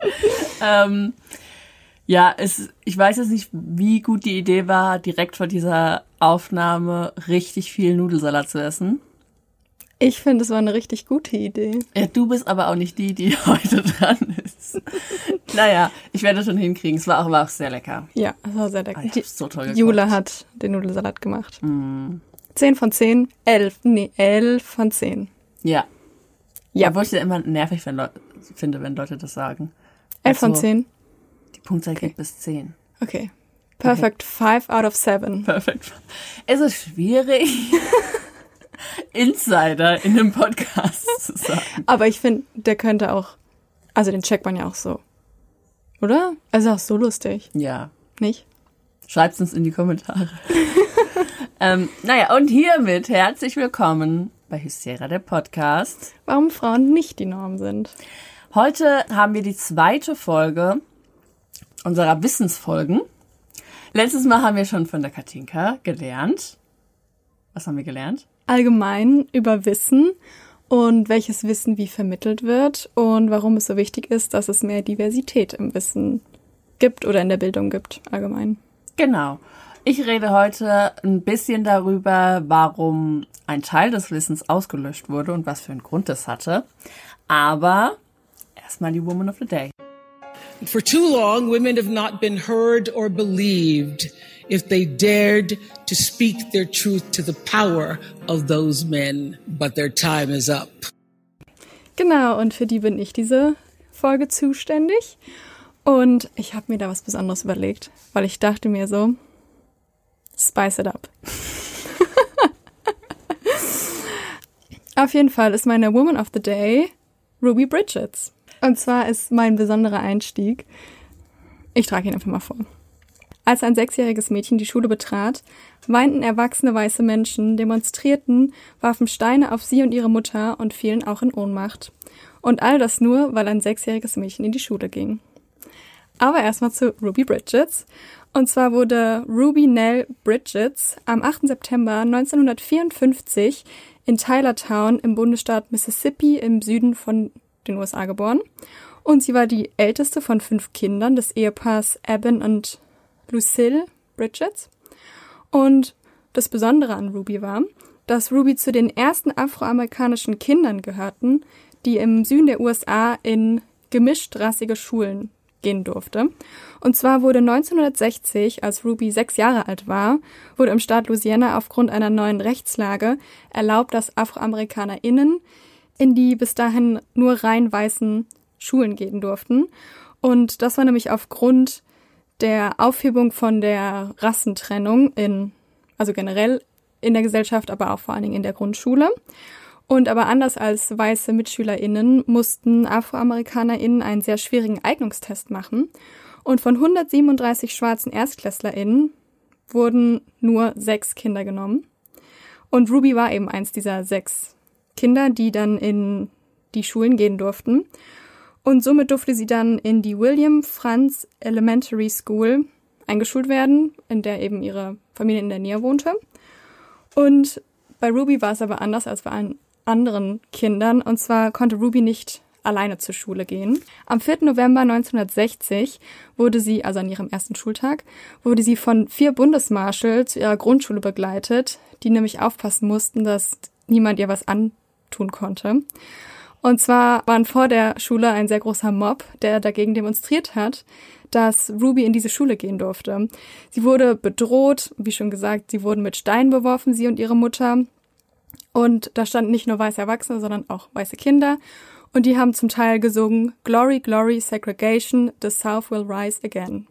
ähm, ja, es, ich weiß jetzt nicht, wie gut die Idee war, direkt vor dieser Aufnahme richtig viel Nudelsalat zu essen. Ich finde, es war eine richtig gute Idee. Ja, du bist aber auch nicht die, die heute dran ist. naja, ich werde schon hinkriegen. Es war auch, war auch sehr lecker. Ja, es war sehr lecker. Ah, ich so toll gekocht. Jule hat den Nudelsalat gemacht. Mm. 10 von 10, 11, nee, 11 von 10. Ja. Ja. Obwohl ich ja immer nervig wenn finde, wenn Leute das sagen. 11 von Also, 10. Die Punktzahl Okay. geht bis 10. Okay. Perfect. 5 out of 7. Perfekt. Es ist schwierig, Insider in einem Podcast zu sagen. Aber ich finde, der könnte auch, also den checkt man ja auch so. Oder? Also auch so lustig, Ja, nicht? schreibt's uns in die Kommentare. ähm, naja, und hiermit herzlich willkommen bei Hysteria, der Podcast. Warum Frauen nicht die Norm sind. Heute haben wir die zweite Folge unserer Wissensfolgen. Letztes Mal haben wir schon von der Katinka gelernt. Was haben wir gelernt? Allgemein über Wissen und welches Wissen wie vermittelt wird und warum es so wichtig ist, dass es mehr Diversität im Wissen gibt oder in der Bildung gibt, allgemein. Genau. Ich rede heute ein bisschen darüber, warum ein Teil des Wissens ausgelöscht wurde und was für einen Grund das hatte. Aber erstmal die Woman of the Day. For too long, women have not been heard or believed if they dared to speak their truth to the power of those men. But their time is up. Genau, und für die bin ich diese Folge zuständig. Und ich habe mir da was Besonderes überlegt, weil ich dachte mir so, spice it up. Auf jeden Fall ist meine Woman of the Day Ruby Bridges. Und zwar ist mein besonderer Einstieg. Ich trage ihn einfach mal vor. Als ein sechsjähriges Mädchen die Schule betrat, weinten erwachsene weiße Menschen, demonstrierten, warfen Steine auf sie und ihre Mutter und fielen auch in Ohnmacht. Und all das nur, weil ein sechsjähriges Mädchen in die Schule ging. Aber erstmal zu Ruby Bridges. Und zwar wurde Ruby Nell Bridges am 8. September 1954 in Tylertown im Bundesstaat Mississippi im Süden von den USA geboren. Und sie war die älteste von fünf Kindern des Ehepaars Eben und Lucille Bridges. Und das Besondere an Ruby war, dass Ruby zu den ersten afroamerikanischen Kindern gehörten, die im Süden der USA in gemischtrassige Schulen gehen durfte. Und zwar wurde 1960, als Ruby sechs Jahre alt war, wurde im Staat Louisiana aufgrund einer neuen Rechtslage erlaubt, dass AfroamerikanerInnen in die bis dahin nur rein weißen Schulen gehen durften. Und das war nämlich aufgrund der Aufhebung von der Rassentrennung in, also generell in der Gesellschaft, aber auch vor allen Dingen in der Grundschule. Und aber anders als weiße MitschülerInnen mussten AfroamerikanerInnen einen sehr schwierigen Eignungstest machen. Und von 137 schwarzen ErstklässlerInnen wurden nur sechs Kinder genommen. Und Ruby war eben eins dieser sechs Kinder, die dann in die Schulen gehen durften. Und somit durfte sie dann in die William Franz Elementary School eingeschult werden, in der eben ihre Familie in der Nähe wohnte. Und bei Ruby war es aber anders als bei allen anderen Kindern. Und zwar konnte Ruby nicht alleine zur Schule gehen. Am 4. November 1960 wurde sie, also an ihrem ersten Schultag, wurde sie von vier Bundesmarschall zu ihrer Grundschule begleitet, die nämlich aufpassen mussten, dass niemand ihr was antun konnte. Und zwar waren vor der Schule ein sehr großer Mob, der dagegen demonstriert hat, dass Ruby in diese Schule gehen durfte. Sie wurde bedroht, wie schon gesagt, sie wurden mit Steinen beworfen, sie und ihre Mutter. Und da standen nicht nur weiße Erwachsene, sondern auch weiße Kinder. Und die haben zum Teil gesungen Glory, Glory, Segregation, the South will rise again.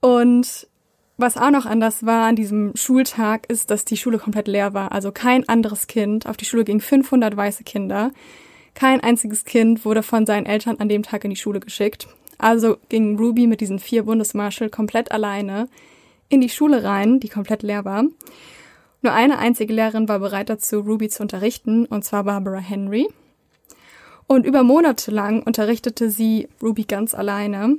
Und was auch noch anders war an diesem Schultag, ist, dass die Schule komplett leer war. Also kein anderes Kind. Auf die Schule gingen 500 weiße Kinder. Kein einziges Kind wurde von seinen Eltern an dem Tag in die Schule geschickt. Also ging Ruby mit diesen vier Bundesmarschall komplett alleine in die Schule rein, die komplett leer war. Nur eine einzige Lehrerin war bereit dazu, Ruby zu unterrichten, und zwar Barbara Henry. Und über Monate lang unterrichtete sie Ruby ganz alleine.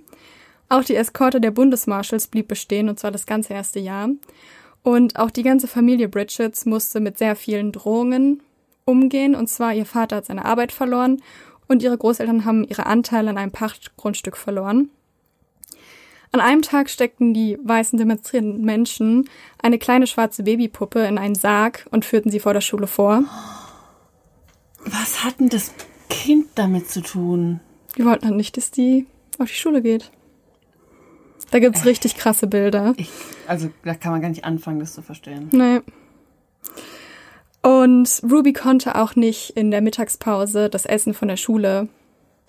Auch die Eskorte der Bundesmarschalls blieb bestehen, und zwar das ganze erste Jahr. Und auch die ganze Familie Bridgets musste mit sehr vielen Drohungen umgehen. Und zwar ihr Vater hat seine Arbeit verloren und ihre Großeltern haben ihre Anteile an einem Pachtgrundstück verloren. An einem Tag steckten die weißen demonstrierenden Menschen eine kleine schwarze Babypuppe in einen Sarg und führten sie vor der Schule vor. Was hat denn das Kind damit zu tun? Die wollten halt nicht, dass die auf die Schule geht. Da gibt's richtig krasse Bilder. Ich, also da kann man gar nicht anfangen, das zu verstehen. Nee. Und Ruby konnte auch nicht in der Mittagspause das Essen von der Schule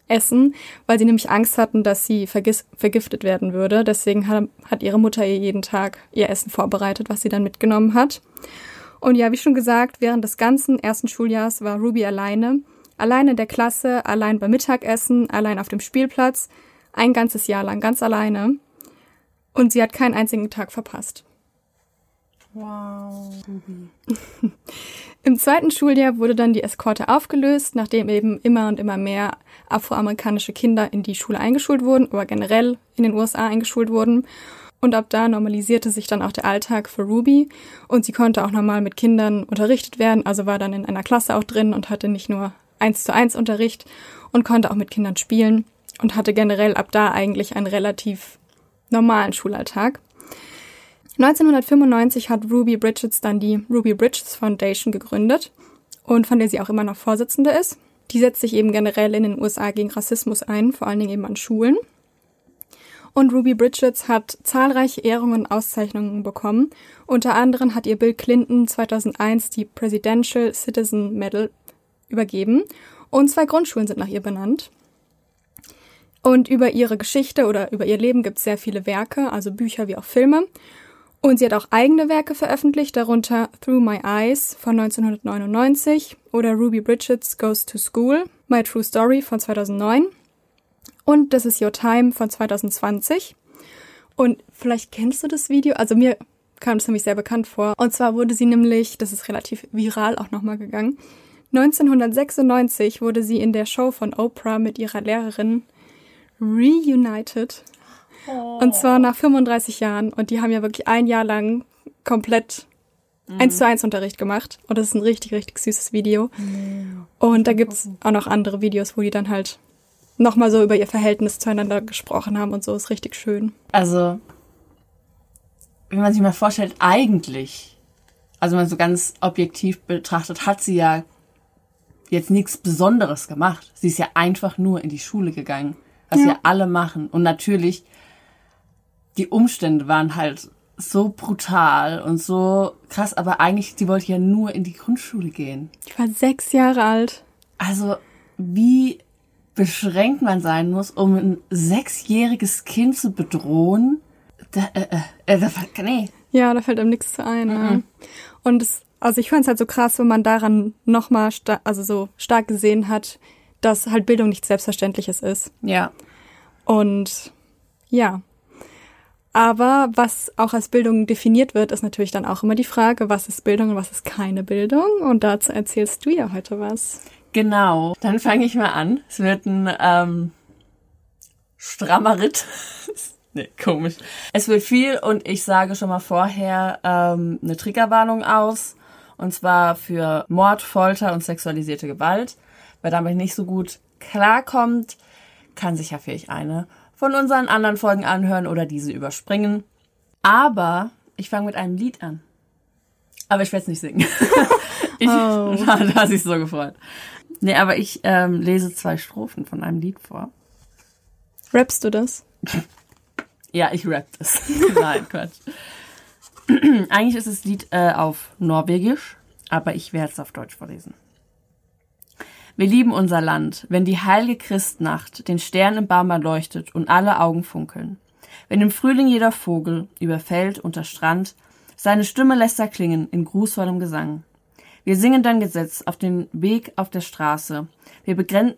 essen, weil sie nämlich Angst hatten, dass sie vergiftet werden würde. Deswegen hat, hat ihre Mutter ihr jeden Tag ihr Essen vorbereitet, was sie dann mitgenommen hat. Und ja, wie schon gesagt, während des ganzen ersten Schuljahres war Ruby alleine. Allein in der Klasse, allein beim Mittagessen, allein auf dem Spielplatz. Ein ganzes Jahr lang, ganz alleine. Und sie hat keinen einzigen Tag verpasst. Wow. Im zweiten Schuljahr wurde dann die Eskorte aufgelöst, nachdem eben immer und immer mehr afroamerikanische Kinder in die Schule eingeschult wurden, oder generell in den USA eingeschult wurden. Und ab da normalisierte sich dann auch der Alltag für Ruby und sie konnte auch normal mit Kindern unterrichtet werden, also war dann in einer Klasse auch drin und hatte nicht nur eins zu eins Unterricht und konnte auch mit Kindern spielen und hatte generell ab da eigentlich einen relativ normalen Schulalltag. 1995 hat Ruby Bridges dann die Ruby Bridges Foundation gegründet und von der sie auch immer noch Vorsitzende ist. Die setzt sich eben generell in den USA gegen Rassismus ein, vor allen Dingen eben an Schulen. Und Ruby Bridges hat zahlreiche Ehrungen und Auszeichnungen bekommen. Unter anderem hat ihr Bill Clinton 2001 die Presidential Citizen Medal übergeben und zwei Grundschulen sind nach ihr benannt. Und über ihre Geschichte oder über ihr Leben gibt es sehr viele Werke, also Bücher wie auch Filme. Und sie hat auch eigene Werke veröffentlicht, darunter Through My Eyes von 1999 oder Ruby Bridges Goes to School, My True Story von 2009 und This Is Your Time von 2020. Und vielleicht kennst du das Video, also mir kam es nämlich sehr bekannt vor. Und zwar wurde sie nämlich, das ist relativ viral auch nochmal gegangen, 1996 wurde sie in der Show von Oprah mit ihrer Lehrerin reunited und zwar nach 35 Jahren. Und die haben ja wirklich ein Jahr lang komplett mhm. eins zu eins Unterricht gemacht. Und das ist ein richtig, richtig süßes Video. Mhm. Und da gibt's auch noch andere Videos, wo die dann halt nochmal so über ihr Verhältnis zueinander gesprochen haben und so. Ist richtig schön. Also, wenn man sich mal vorstellt, eigentlich, also wenn man so ganz objektiv betrachtet, hat sie ja jetzt nichts Besonderes gemacht. Sie ist ja einfach nur in die Schule gegangen, was ja. wir alle machen. Und natürlich die Umstände waren halt so brutal und so krass, aber eigentlich, sie wollte ja nur in die Grundschule gehen. Ich war sechs Jahre alt. Also, wie beschränkt man sein muss, um ein sechsjähriges Kind zu bedrohen. Da, äh, äh, äh da, nee. Ja, da fällt einem nichts zu ein. Mhm. Ja. Und es, also ich fand es halt so krass, wenn man daran nochmal, also so stark gesehen hat, dass halt Bildung nichts Selbstverständliches ist. Ja. Und ja, aber was auch als Bildung definiert wird, ist natürlich dann auch immer die Frage, was ist Bildung und was ist keine Bildung? Und dazu erzählst du ja heute was. Genau, dann fange ich mal an. Es wird ein ähm, strammer Ritt. nee, komisch. Es wird viel und ich sage schon mal vorher ähm, eine Triggerwarnung aus. Und zwar für Mord, Folter und sexualisierte Gewalt. Wer damit nicht so gut klarkommt, kann sich ja vielleicht eine von unseren anderen Folgen anhören oder diese überspringen. Aber ich fange mit einem Lied an. Aber ich werde es nicht singen. ich, oh. Da hat sich so gefreut. Nee, aber ich ähm, lese zwei Strophen von einem Lied vor. Rappst du das? ja, ich rapp das. Nein, Quatsch. Eigentlich ist das Lied äh, auf Norwegisch, aber ich werde es auf Deutsch vorlesen. Wir lieben unser Land, wenn die heilige Christnacht den Stern im Baum erleuchtet und alle Augen funkeln. Wenn im Frühling jeder Vogel über Feld unter Strand seine Stimme lässt erklingen in grußvollem Gesang. Wir singen dein Gesetz auf den Weg auf der Straße. Wir, begren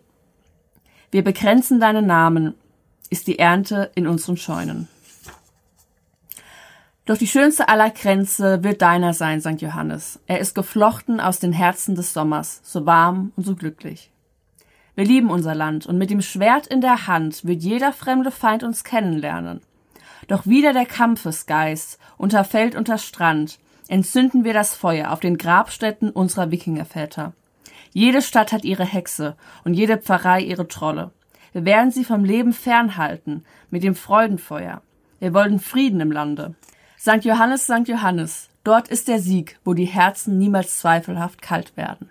wir begrenzen deinen Namen, ist die Ernte in unseren Scheunen. Doch die schönste aller Kränze wird deiner sein, St. Johannes. Er ist geflochten aus den Herzen des Sommers, so warm und so glücklich. Wir lieben unser Land und mit dem Schwert in der Hand wird jeder fremde Feind uns kennenlernen. Doch wieder der Kampfesgeist unter Feld unter Strand entzünden wir das Feuer auf den Grabstätten unserer Wikingerväter. Jede Stadt hat ihre Hexe und jede Pfarrei ihre Trolle. Wir werden sie vom Leben fernhalten mit dem Freudenfeuer. Wir wollen Frieden im Lande. St. Johannes, St. Johannes, dort ist der Sieg, wo die Herzen niemals zweifelhaft kalt werden.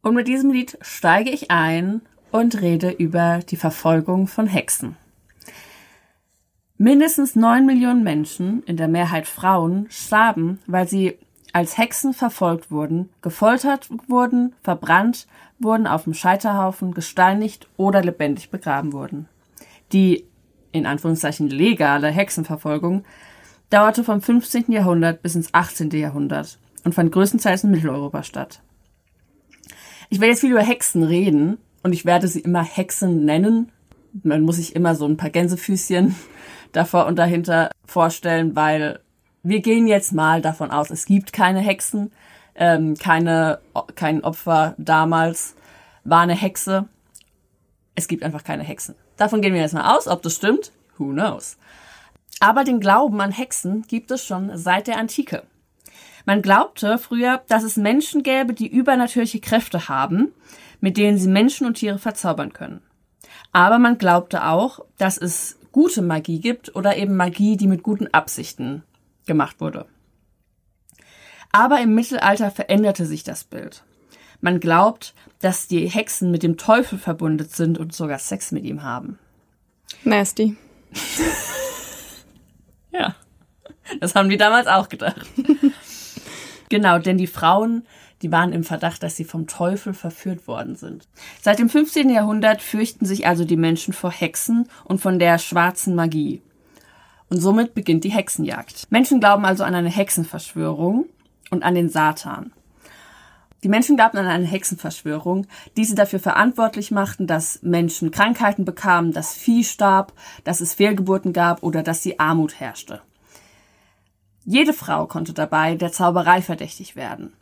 Und mit diesem Lied steige ich ein und rede über die Verfolgung von Hexen. Mindestens neun Millionen Menschen, in der Mehrheit Frauen, starben, weil sie als Hexen verfolgt wurden, gefoltert wurden, verbrannt wurden, auf dem Scheiterhaufen, gesteinigt oder lebendig begraben wurden. Die, in Anführungszeichen, legale Hexenverfolgung dauerte vom 15. Jahrhundert bis ins 18. Jahrhundert und fand größtenteils in Mitteleuropa statt. Ich werde jetzt viel über Hexen reden und ich werde sie immer Hexen nennen. Man muss sich immer so ein paar Gänsefüßchen davor und dahinter vorstellen, weil wir gehen jetzt mal davon aus, es gibt keine Hexen, ähm, keine, kein Opfer damals war eine Hexe. Es gibt einfach keine Hexen. Davon gehen wir jetzt mal aus, ob das stimmt. Who knows? Aber den Glauben an Hexen gibt es schon seit der Antike. Man glaubte früher, dass es Menschen gäbe, die übernatürliche Kräfte haben, mit denen sie Menschen und Tiere verzaubern können. Aber man glaubte auch, dass es gute Magie gibt oder eben Magie, die mit guten Absichten gemacht wurde. Aber im Mittelalter veränderte sich das Bild. Man glaubt, dass die Hexen mit dem Teufel verbundet sind und sogar Sex mit ihm haben. Nasty. Ja. Das haben die damals auch gedacht. genau, denn die Frauen, die waren im Verdacht, dass sie vom Teufel verführt worden sind. Seit dem 15. Jahrhundert fürchten sich also die Menschen vor Hexen und von der schwarzen Magie. Und somit beginnt die Hexenjagd. Menschen glauben also an eine Hexenverschwörung und an den Satan. Die Menschen glaubten an eine Hexenverschwörung, die sie dafür verantwortlich machten, dass Menschen Krankheiten bekamen, dass Vieh starb, dass es Fehlgeburten gab oder dass die Armut herrschte. Jede Frau konnte dabei der Zauberei verdächtig werden.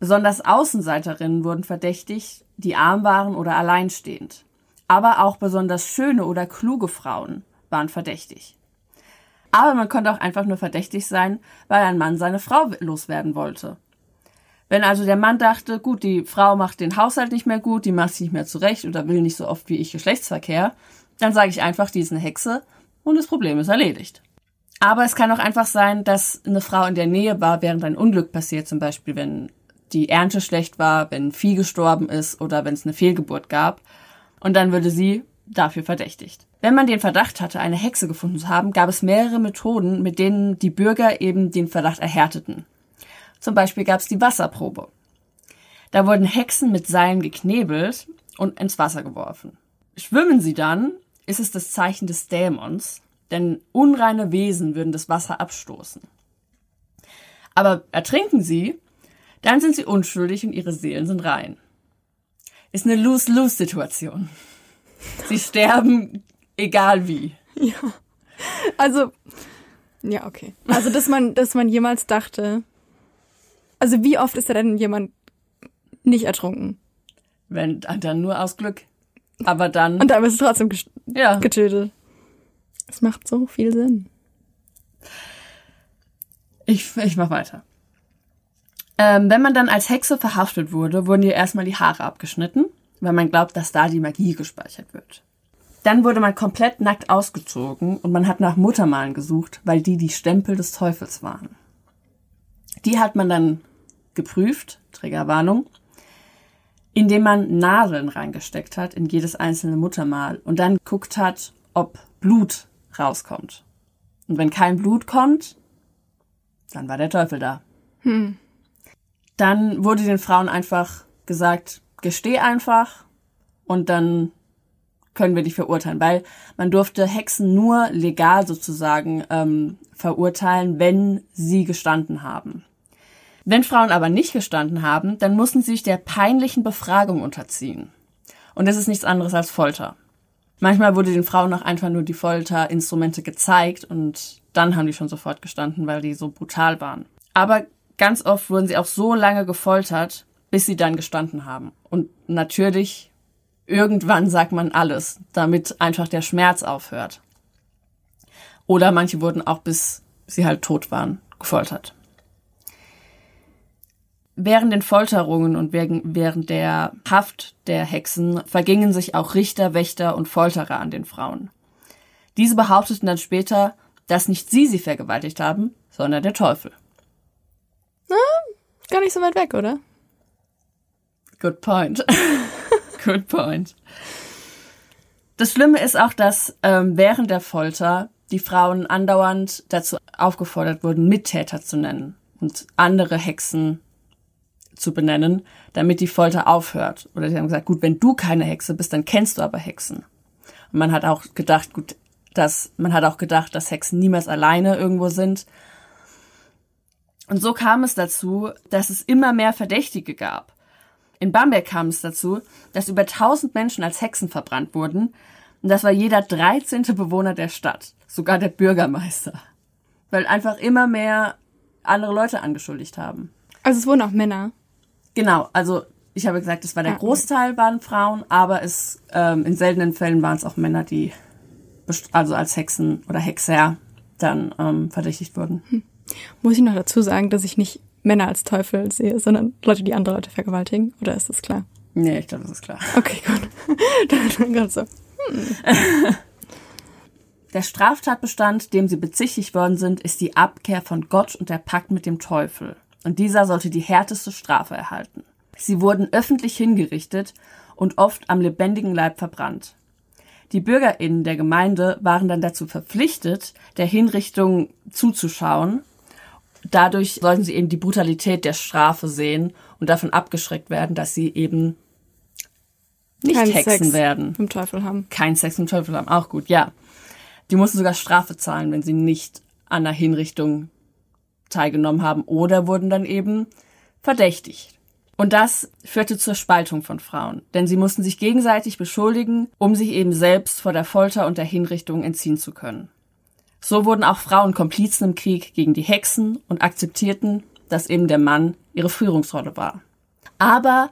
Besonders Außenseiterinnen wurden verdächtig, die arm waren oder alleinstehend. Aber auch besonders schöne oder kluge Frauen waren verdächtig. Aber man konnte auch einfach nur verdächtig sein, weil ein Mann seine Frau loswerden wollte. Wenn also der Mann dachte, gut, die Frau macht den Haushalt nicht mehr gut, die macht sich nicht mehr zurecht oder will nicht so oft wie ich Geschlechtsverkehr, dann sage ich einfach, die ist eine Hexe und das Problem ist erledigt. Aber es kann auch einfach sein, dass eine Frau in der Nähe war, während ein Unglück passiert, zum Beispiel wenn die Ernte schlecht war, wenn Vieh gestorben ist oder wenn es eine Fehlgeburt gab. Und dann würde sie dafür verdächtigt. Wenn man den Verdacht hatte, eine Hexe gefunden zu haben, gab es mehrere Methoden, mit denen die Bürger eben den Verdacht erhärteten. Zum Beispiel gab es die Wasserprobe. Da wurden Hexen mit Seilen geknebelt und ins Wasser geworfen. Schwimmen sie dann, ist es das Zeichen des Dämons, denn unreine Wesen würden das Wasser abstoßen. Aber ertrinken sie, dann sind sie unschuldig und ihre Seelen sind rein. Ist eine Lose-Lose-Situation. Sie sterben egal wie. Ja. Also, ja, okay. Also, dass man, dass man jemals dachte, also wie oft ist da denn jemand nicht ertrunken? Wenn, dann nur aus Glück. Aber dann. Und dann ist es trotzdem ja. getötet. Es macht so viel Sinn. Ich, ich mach weiter. Ähm, wenn man dann als Hexe verhaftet wurde, wurden ihr erstmal die Haare abgeschnitten, weil man glaubt, dass da die Magie gespeichert wird. Dann wurde man komplett nackt ausgezogen und man hat nach Muttermalen gesucht, weil die die Stempel des Teufels waren. Die hat man dann geprüft, Triggerwarnung, indem man Nadeln reingesteckt hat in jedes einzelne Muttermal und dann guckt hat, ob Blut rauskommt. Und wenn kein Blut kommt, dann war der Teufel da. Hm. Dann wurde den Frauen einfach gesagt, gesteh einfach und dann können wir dich verurteilen, weil man durfte Hexen nur legal sozusagen ähm, verurteilen, wenn sie gestanden haben. Wenn Frauen aber nicht gestanden haben, dann mussten sie sich der peinlichen Befragung unterziehen. Und das ist nichts anderes als Folter. Manchmal wurde den Frauen auch einfach nur die Folterinstrumente gezeigt und dann haben die schon sofort gestanden, weil die so brutal waren. Aber ganz oft wurden sie auch so lange gefoltert, bis sie dann gestanden haben. Und natürlich, irgendwann sagt man alles, damit einfach der Schmerz aufhört. Oder manche wurden auch bis sie halt tot waren, gefoltert. Während den Folterungen und während der Haft der Hexen vergingen sich auch Richter, Wächter und Folterer an den Frauen. Diese behaupteten dann später, dass nicht sie sie vergewaltigt haben, sondern der Teufel. Na, gar nicht so weit weg, oder? Good point. Good point. Das Schlimme ist auch, dass ähm, während der Folter die Frauen andauernd dazu aufgefordert wurden, Mittäter zu nennen und andere Hexen zu benennen, damit die Folter aufhört. Oder sie haben gesagt, gut, wenn du keine Hexe bist, dann kennst du aber Hexen. Und man hat auch gedacht, gut, dass, man hat auch gedacht, dass Hexen niemals alleine irgendwo sind. Und so kam es dazu, dass es immer mehr Verdächtige gab. In Bamberg kam es dazu, dass über 1000 Menschen als Hexen verbrannt wurden. Und das war jeder 13. Bewohner der Stadt. Sogar der Bürgermeister. Weil einfach immer mehr andere Leute angeschuldigt haben. Also es wurden auch Männer. Genau, also ich habe gesagt, es war der Großteil waren Frauen, aber es ähm, in seltenen Fällen waren es auch Männer, die also als Hexen oder Hexer dann ähm, verdächtigt wurden. Hm. Muss ich noch dazu sagen, dass ich nicht Männer als Teufel sehe, sondern Leute, die andere Leute vergewaltigen? Oder ist das klar? Nee, ich glaube, das ist klar. Okay, gut. dann ganz so. Hm. Der Straftatbestand, dem sie bezichtigt worden sind, ist die Abkehr von Gott und der Pakt mit dem Teufel und dieser sollte die härteste Strafe erhalten. Sie wurden öffentlich hingerichtet und oft am lebendigen Leib verbrannt. Die Bürgerinnen der Gemeinde waren dann dazu verpflichtet, der Hinrichtung zuzuschauen. Dadurch sollten sie eben die Brutalität der Strafe sehen und davon abgeschreckt werden, dass sie eben nicht Kein Hexen Sex werden. Im Teufel haben. Kein Sex im Teufel haben, auch gut, ja. Die mussten sogar Strafe zahlen, wenn sie nicht an der Hinrichtung teilgenommen haben oder wurden dann eben verdächtigt. Und das führte zur Spaltung von Frauen, denn sie mussten sich gegenseitig beschuldigen, um sich eben selbst vor der Folter und der Hinrichtung entziehen zu können. So wurden auch Frauen Komplizen im Krieg gegen die Hexen und akzeptierten, dass eben der Mann ihre Führungsrolle war. Aber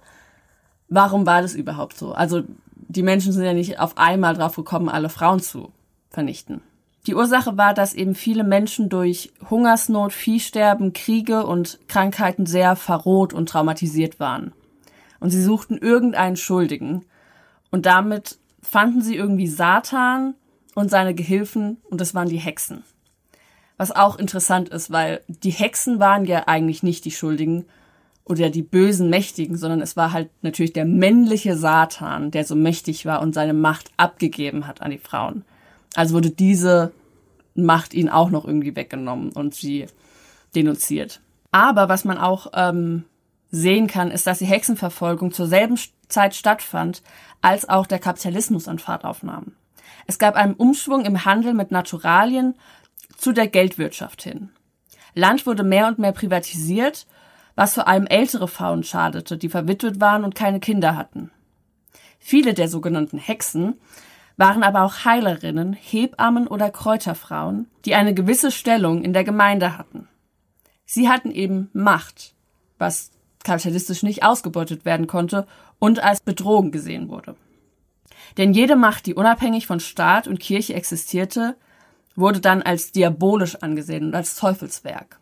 warum war das überhaupt so? Also die Menschen sind ja nicht auf einmal drauf gekommen, alle Frauen zu vernichten. Die Ursache war, dass eben viele Menschen durch Hungersnot, Viehsterben, Kriege und Krankheiten sehr verroht und traumatisiert waren. Und sie suchten irgendeinen Schuldigen. Und damit fanden sie irgendwie Satan und seine Gehilfen und das waren die Hexen. Was auch interessant ist, weil die Hexen waren ja eigentlich nicht die Schuldigen oder die bösen Mächtigen, sondern es war halt natürlich der männliche Satan, der so mächtig war und seine Macht abgegeben hat an die Frauen. Also wurde diese Macht ihnen auch noch irgendwie weggenommen und sie denunziert. Aber was man auch ähm, sehen kann, ist, dass die Hexenverfolgung zur selben Zeit stattfand, als auch der Kapitalismus an Fahrt aufnahm. Es gab einen Umschwung im Handel mit Naturalien zu der Geldwirtschaft hin. Land wurde mehr und mehr privatisiert, was vor allem ältere Frauen schadete, die verwitwet waren und keine Kinder hatten. Viele der sogenannten Hexen waren aber auch Heilerinnen, Hebammen oder Kräuterfrauen, die eine gewisse Stellung in der Gemeinde hatten. Sie hatten eben Macht, was kapitalistisch nicht ausgebeutet werden konnte und als Bedrohung gesehen wurde. Denn jede Macht, die unabhängig von Staat und Kirche existierte, wurde dann als diabolisch angesehen und als Teufelswerk.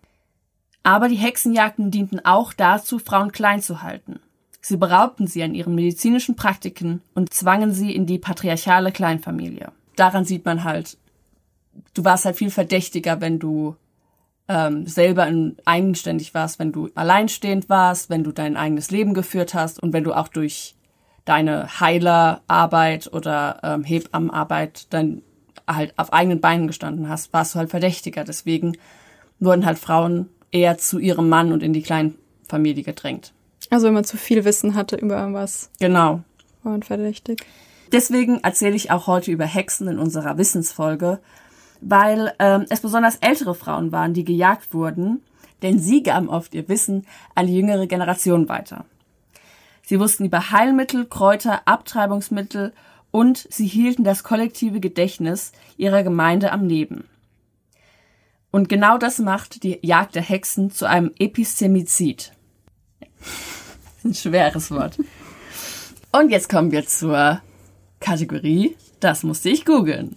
Aber die Hexenjagden dienten auch dazu, Frauen klein zu halten. Sie beraubten sie an ihren medizinischen Praktiken und zwangen sie in die patriarchale Kleinfamilie. Daran sieht man halt, du warst halt viel verdächtiger, wenn du ähm, selber eigenständig warst, wenn du alleinstehend warst, wenn du dein eigenes Leben geführt hast und wenn du auch durch deine Heilerarbeit oder ähm, Hebammenarbeit dann halt auf eigenen Beinen gestanden hast, warst du halt verdächtiger. Deswegen wurden halt Frauen eher zu ihrem Mann und in die Kleinfamilie gedrängt. Also wenn man zu viel Wissen hatte über irgendwas. Genau. War man verdächtig. Deswegen erzähle ich auch heute über Hexen in unserer Wissensfolge, weil ähm, es besonders ältere Frauen waren, die gejagt wurden, denn sie gaben oft ihr Wissen an die jüngere Generation weiter. Sie wussten über Heilmittel, Kräuter, Abtreibungsmittel und sie hielten das kollektive Gedächtnis ihrer Gemeinde am Leben. Und genau das macht die Jagd der Hexen zu einem Epistemizid. Ein schweres Wort. Und jetzt kommen wir zur Kategorie, das musste ich googeln.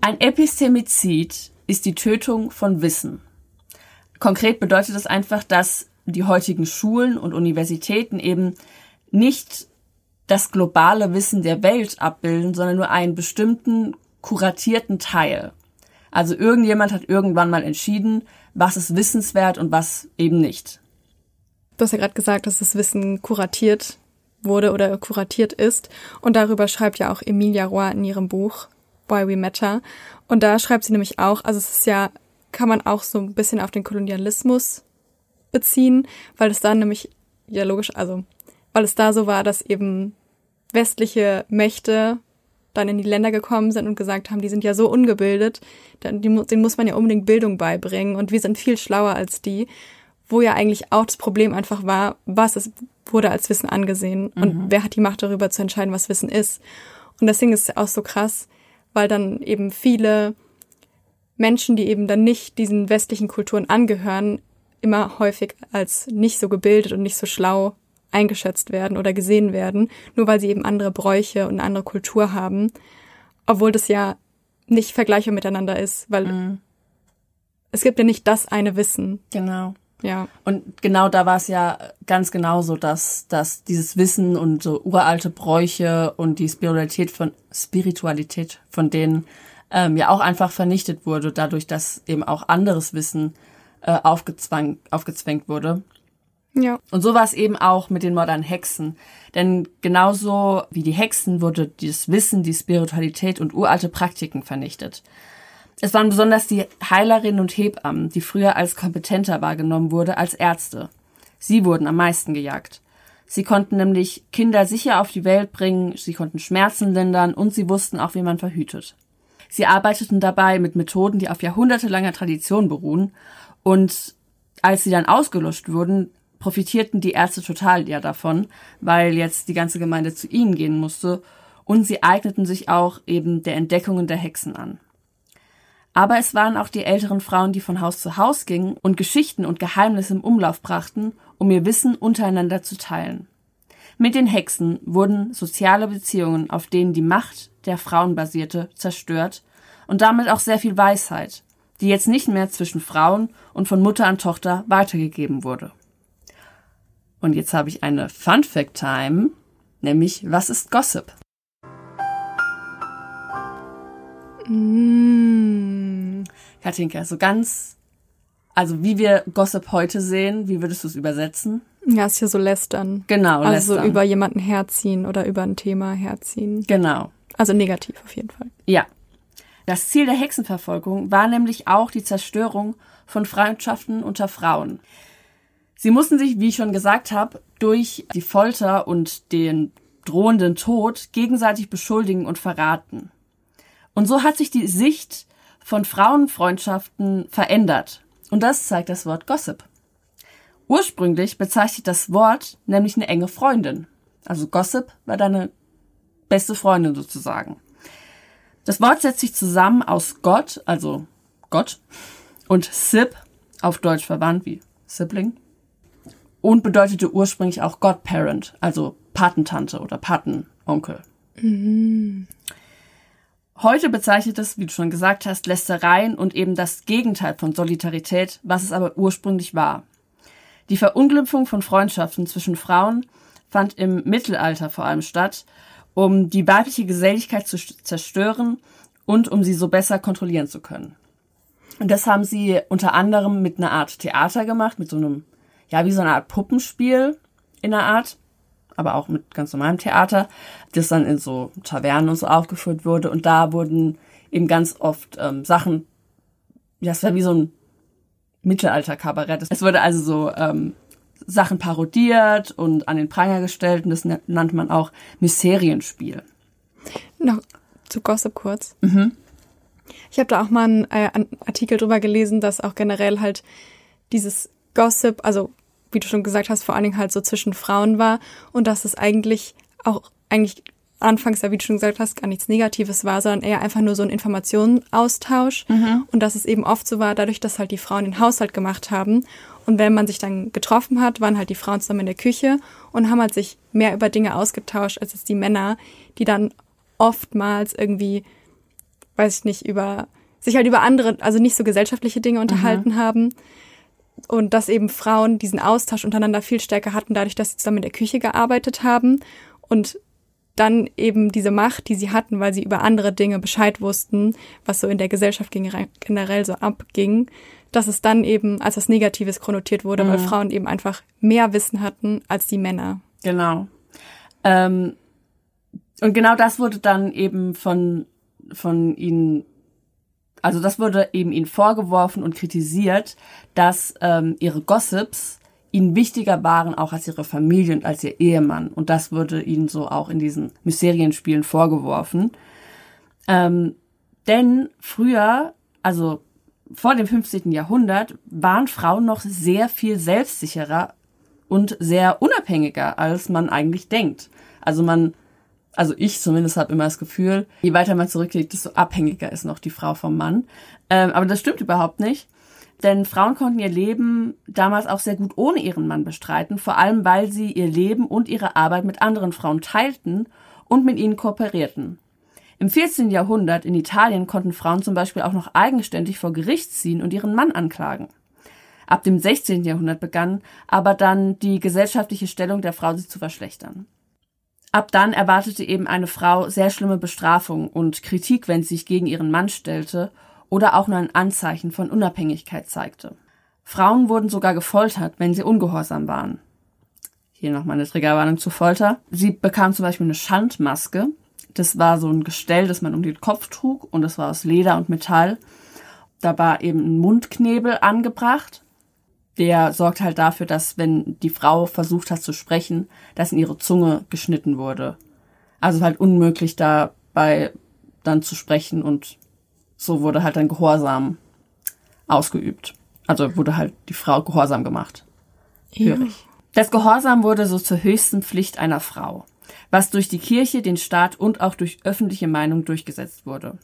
Ein Epistemizid ist die Tötung von Wissen. Konkret bedeutet das einfach, dass die heutigen Schulen und Universitäten eben nicht das globale Wissen der Welt abbilden, sondern nur einen bestimmten kuratierten Teil. Also irgendjemand hat irgendwann mal entschieden, was ist wissenswert und was eben nicht. Du hast ja gerade gesagt, dass das Wissen kuratiert wurde oder kuratiert ist. Und darüber schreibt ja auch Emilia Roy in ihrem Buch Why We Matter. Und da schreibt sie nämlich auch, also es ist ja, kann man auch so ein bisschen auf den Kolonialismus beziehen, weil es da nämlich, ja logisch, also, weil es da so war, dass eben westliche Mächte dann in die Länder gekommen sind und gesagt haben, die sind ja so ungebildet, denen muss man ja unbedingt Bildung beibringen und wir sind viel schlauer als die, wo ja eigentlich auch das Problem einfach war, was es wurde als Wissen angesehen und mhm. wer hat die Macht darüber zu entscheiden, was Wissen ist. Und deswegen ist es auch so krass, weil dann eben viele Menschen, die eben dann nicht diesen westlichen Kulturen angehören, immer häufig als nicht so gebildet und nicht so schlau eingeschätzt werden oder gesehen werden, nur weil sie eben andere Bräuche und eine andere Kultur haben, obwohl das ja nicht vergleichbar miteinander ist, weil mhm. es gibt ja nicht das eine Wissen. Genau. Ja. Und genau da war es ja ganz genauso, dass, dass dieses Wissen und so uralte Bräuche und die Spiritualität von Spiritualität von denen ähm, ja auch einfach vernichtet wurde, dadurch, dass eben auch anderes Wissen äh, aufgezwang, aufgezwängt wurde. Ja. Und so war es eben auch mit den modernen Hexen. Denn genauso wie die Hexen wurde dieses Wissen, die Spiritualität und uralte Praktiken vernichtet. Es waren besonders die Heilerinnen und Hebammen, die früher als kompetenter wahrgenommen wurde als Ärzte. Sie wurden am meisten gejagt. Sie konnten nämlich Kinder sicher auf die Welt bringen, sie konnten Schmerzen lindern und sie wussten auch, wie man verhütet. Sie arbeiteten dabei mit Methoden, die auf jahrhundertelanger Tradition beruhen und als sie dann ausgelöscht wurden, profitierten die Ärzte total ja davon, weil jetzt die ganze Gemeinde zu ihnen gehen musste und sie eigneten sich auch eben der Entdeckungen der Hexen an. Aber es waren auch die älteren Frauen, die von Haus zu Haus gingen und Geschichten und Geheimnisse im Umlauf brachten, um ihr Wissen untereinander zu teilen. Mit den Hexen wurden soziale Beziehungen, auf denen die Macht der Frauen basierte, zerstört und damit auch sehr viel Weisheit, die jetzt nicht mehr zwischen Frauen und von Mutter an Tochter weitergegeben wurde. Und jetzt habe ich eine Fun Fact Time, nämlich was ist Gossip? Mm. Katinka, so ganz, also wie wir Gossip heute sehen, wie würdest du es übersetzen? Ja, ist ja so lästern. Genau, also lästern. über jemanden herziehen oder über ein Thema herziehen. Genau. Also negativ auf jeden Fall. Ja. Das Ziel der Hexenverfolgung war nämlich auch die Zerstörung von Freundschaften unter Frauen. Sie mussten sich, wie ich schon gesagt habe, durch die Folter und den drohenden Tod gegenseitig beschuldigen und verraten. Und so hat sich die Sicht von Frauenfreundschaften verändert. Und das zeigt das Wort Gossip. Ursprünglich bezeichnet das Wort nämlich eine enge Freundin. Also Gossip war deine beste Freundin sozusagen. Das Wort setzt sich zusammen aus Gott, also Gott, und Sib, auf Deutsch verwandt wie Sibling, und bedeutete ursprünglich auch Godparent, also Patentante oder Patenonkel. Mhm. Heute bezeichnet es, wie du schon gesagt hast, Lästereien und eben das Gegenteil von Solidarität, was es aber ursprünglich war. Die Verunglimpfung von Freundschaften zwischen Frauen fand im Mittelalter vor allem statt, um die weibliche Geselligkeit zu zerstören und um sie so besser kontrollieren zu können. Und das haben sie unter anderem mit einer Art Theater gemacht, mit so einem ja, wie so eine Art Puppenspiel in der Art, aber auch mit ganz normalem Theater, das dann in so Tavernen und so aufgeführt wurde. Und da wurden eben ganz oft ähm, Sachen, ja, es war wie so ein Mittelalter-Kabarett. Es wurde also so ähm, Sachen parodiert und an den Pranger gestellt und das nannte man auch Mysterienspiel. Noch zu Gossip kurz. Ich habe da auch mal einen, äh, einen Artikel drüber gelesen, dass auch generell halt dieses Gossip, also wie du schon gesagt hast, vor allen Dingen halt so zwischen Frauen war. Und dass es eigentlich auch eigentlich anfangs, ja, wie du schon gesagt hast, gar nichts Negatives war, sondern eher einfach nur so ein Informationenaustausch und dass es eben oft so war, dadurch, dass halt die Frauen den Haushalt gemacht haben. Und wenn man sich dann getroffen hat, waren halt die Frauen zusammen in der Küche und haben halt sich mehr über Dinge ausgetauscht als jetzt die Männer, die dann oftmals irgendwie, weiß ich nicht, über sich halt über andere, also nicht so gesellschaftliche Dinge unterhalten haben und dass eben Frauen diesen Austausch untereinander viel stärker hatten, dadurch, dass sie zusammen in der Küche gearbeitet haben und dann eben diese Macht, die sie hatten, weil sie über andere Dinge Bescheid wussten, was so in der Gesellschaft genere- generell so abging, dass es dann eben als was Negatives konnotiert wurde, weil Frauen eben einfach mehr Wissen hatten als die Männer. Genau. Ähm, und genau das wurde dann eben von, von ihnen, also das wurde eben ihnen vorgeworfen und kritisiert, dass ähm, ihre Gossips ihnen wichtiger waren auch als ihre Familie und als ihr Ehemann. Und das wurde ihnen so auch in diesen Mysterienspielen vorgeworfen. Ähm, denn früher, also vor dem 15. Jahrhundert, waren Frauen noch sehr viel selbstsicherer und sehr unabhängiger, als man eigentlich denkt. Also man, also ich zumindest habe immer das Gefühl, je weiter man zurückgeht, desto abhängiger ist noch die Frau vom Mann. Ähm, aber das stimmt überhaupt nicht. Denn Frauen konnten ihr Leben damals auch sehr gut ohne ihren Mann bestreiten, vor allem weil sie ihr Leben und ihre Arbeit mit anderen Frauen teilten und mit ihnen kooperierten. Im 14. Jahrhundert in Italien konnten Frauen zum Beispiel auch noch eigenständig vor Gericht ziehen und ihren Mann anklagen. Ab dem 16. Jahrhundert begann aber dann die gesellschaftliche Stellung der Frau sich zu verschlechtern. Ab dann erwartete eben eine Frau sehr schlimme Bestrafung und Kritik, wenn sie sich gegen ihren Mann stellte oder auch nur ein Anzeichen von Unabhängigkeit zeigte. Frauen wurden sogar gefoltert, wenn sie ungehorsam waren. Hier nochmal eine Triggerwarnung zu Folter. Sie bekam zum Beispiel eine Schandmaske. Das war so ein Gestell, das man um den Kopf trug und das war aus Leder und Metall. Da war eben ein Mundknebel angebracht. Der sorgt halt dafür, dass wenn die Frau versucht hat zu sprechen, dass in ihre Zunge geschnitten wurde. Also halt unmöglich dabei dann zu sprechen und so wurde halt dann Gehorsam ausgeübt. Also wurde halt die Frau gehorsam gemacht. Hörig. Das Gehorsam wurde so zur höchsten Pflicht einer Frau, was durch die Kirche, den Staat und auch durch öffentliche Meinung durchgesetzt wurde.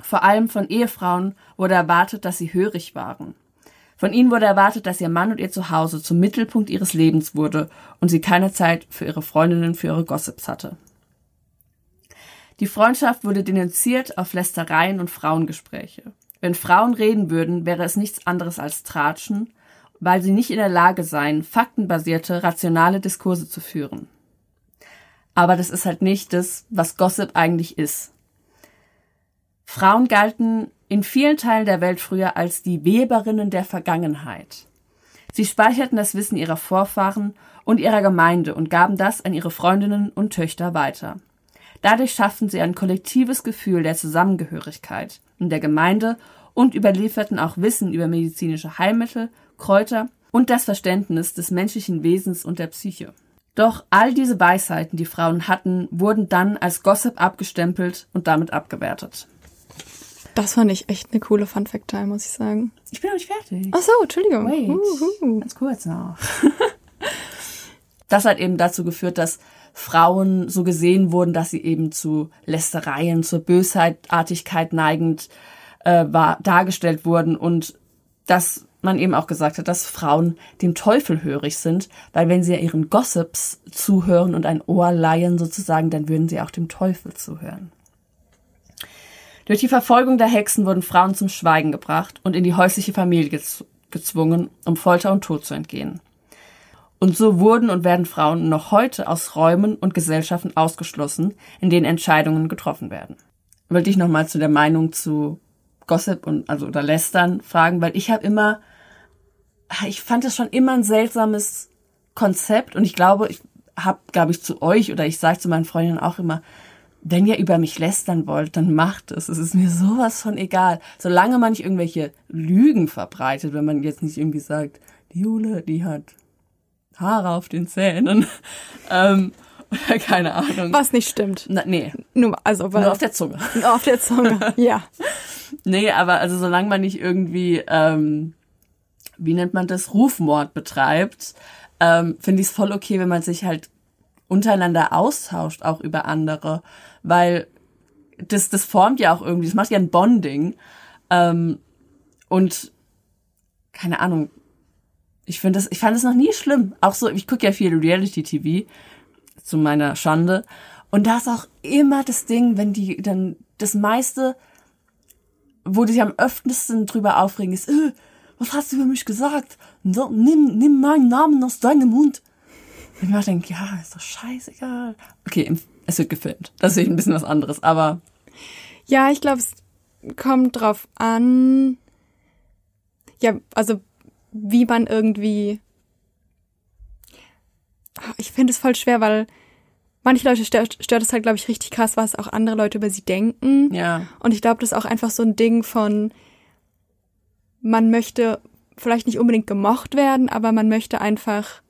Vor allem von Ehefrauen wurde erwartet, dass sie hörig waren. Von ihnen wurde erwartet, dass ihr Mann und ihr Zuhause zum Mittelpunkt ihres Lebens wurde und sie keine Zeit für ihre Freundinnen, für ihre Gossips hatte. Die Freundschaft wurde denunziert auf Lästereien und Frauengespräche. Wenn Frauen reden würden, wäre es nichts anderes als Tratschen, weil sie nicht in der Lage seien, faktenbasierte, rationale Diskurse zu führen. Aber das ist halt nicht das, was Gossip eigentlich ist. Frauen galten in vielen Teilen der Welt früher als die Weberinnen der Vergangenheit. Sie speicherten das Wissen ihrer Vorfahren und ihrer Gemeinde und gaben das an ihre Freundinnen und Töchter weiter. Dadurch schafften sie ein kollektives Gefühl der Zusammengehörigkeit in der Gemeinde und überlieferten auch Wissen über medizinische Heilmittel, Kräuter und das Verständnis des menschlichen Wesens und der Psyche. Doch all diese Weisheiten, die Frauen hatten, wurden dann als Gossip abgestempelt und damit abgewertet. Das fand ich echt eine coole Fun Fact Time, muss ich sagen. Ich bin noch nicht fertig. Ach so, Entschuldigung. Wait. Ganz kurz noch. das hat eben dazu geführt, dass Frauen so gesehen wurden, dass sie eben zu Lästereien, zur Bösartigkeit neigend äh, war, dargestellt wurden und dass man eben auch gesagt hat, dass Frauen dem Teufel hörig sind, weil wenn sie ihren Gossips zuhören und ein Ohr leihen sozusagen, dann würden sie auch dem Teufel zuhören. Durch die Verfolgung der Hexen wurden Frauen zum Schweigen gebracht und in die häusliche Familie gez gezwungen, um Folter und Tod zu entgehen. Und so wurden und werden Frauen noch heute aus Räumen und Gesellschaften ausgeschlossen, in denen Entscheidungen getroffen werden. Wollte ich nochmal zu der Meinung zu Gossip und also oder Lästern fragen, weil ich habe immer, ich fand es schon immer ein seltsames Konzept und ich glaube, ich habe, glaube ich, zu euch oder ich sage zu meinen Freundinnen auch immer, wenn ihr über mich lästern wollt, dann macht es. Es ist mir sowas von egal. Solange man nicht irgendwelche Lügen verbreitet, wenn man jetzt nicht irgendwie sagt, die Jule, die hat Haare auf den Zähnen. ähm, Oder keine Ahnung. Was nicht stimmt. Na, nee, Nur, also, nur auf der Zunge. Nur auf der Zunge, ja. Nee, aber also solange man nicht irgendwie, ähm, wie nennt man das, Rufmord betreibt, ähm, finde ich es voll okay, wenn man sich halt untereinander austauscht, auch über andere. Weil das, das formt ja auch irgendwie, das macht ja ein Bonding. Ähm, und keine Ahnung, ich finde das, ich fand das noch nie schlimm. Auch so, ich gucke ja viel Reality-TV, zu meiner Schande. Und da ist auch immer das Ding, wenn die dann das meiste, wo die sich am öftesten drüber aufregen, ist, äh, was hast du über mich gesagt? Nimm, nimm meinen Namen aus deinem Mund. Und ich mir denke, ja, ist doch scheißegal. Okay, es wird gefilmt. Das ist ein bisschen was anderes, aber Ja, ich glaube, es kommt drauf an. Ja, also wie man irgendwie. Ah, Ich finde es voll schwer, weil manche Leute stört, stört es halt, glaube ich, richtig krass, was auch andere Leute über sie denken. ja. Und ich glaube, das ist auch einfach so ein Ding von, man möchte vielleicht nicht unbedingt gemocht werden, aber man möchte einfach,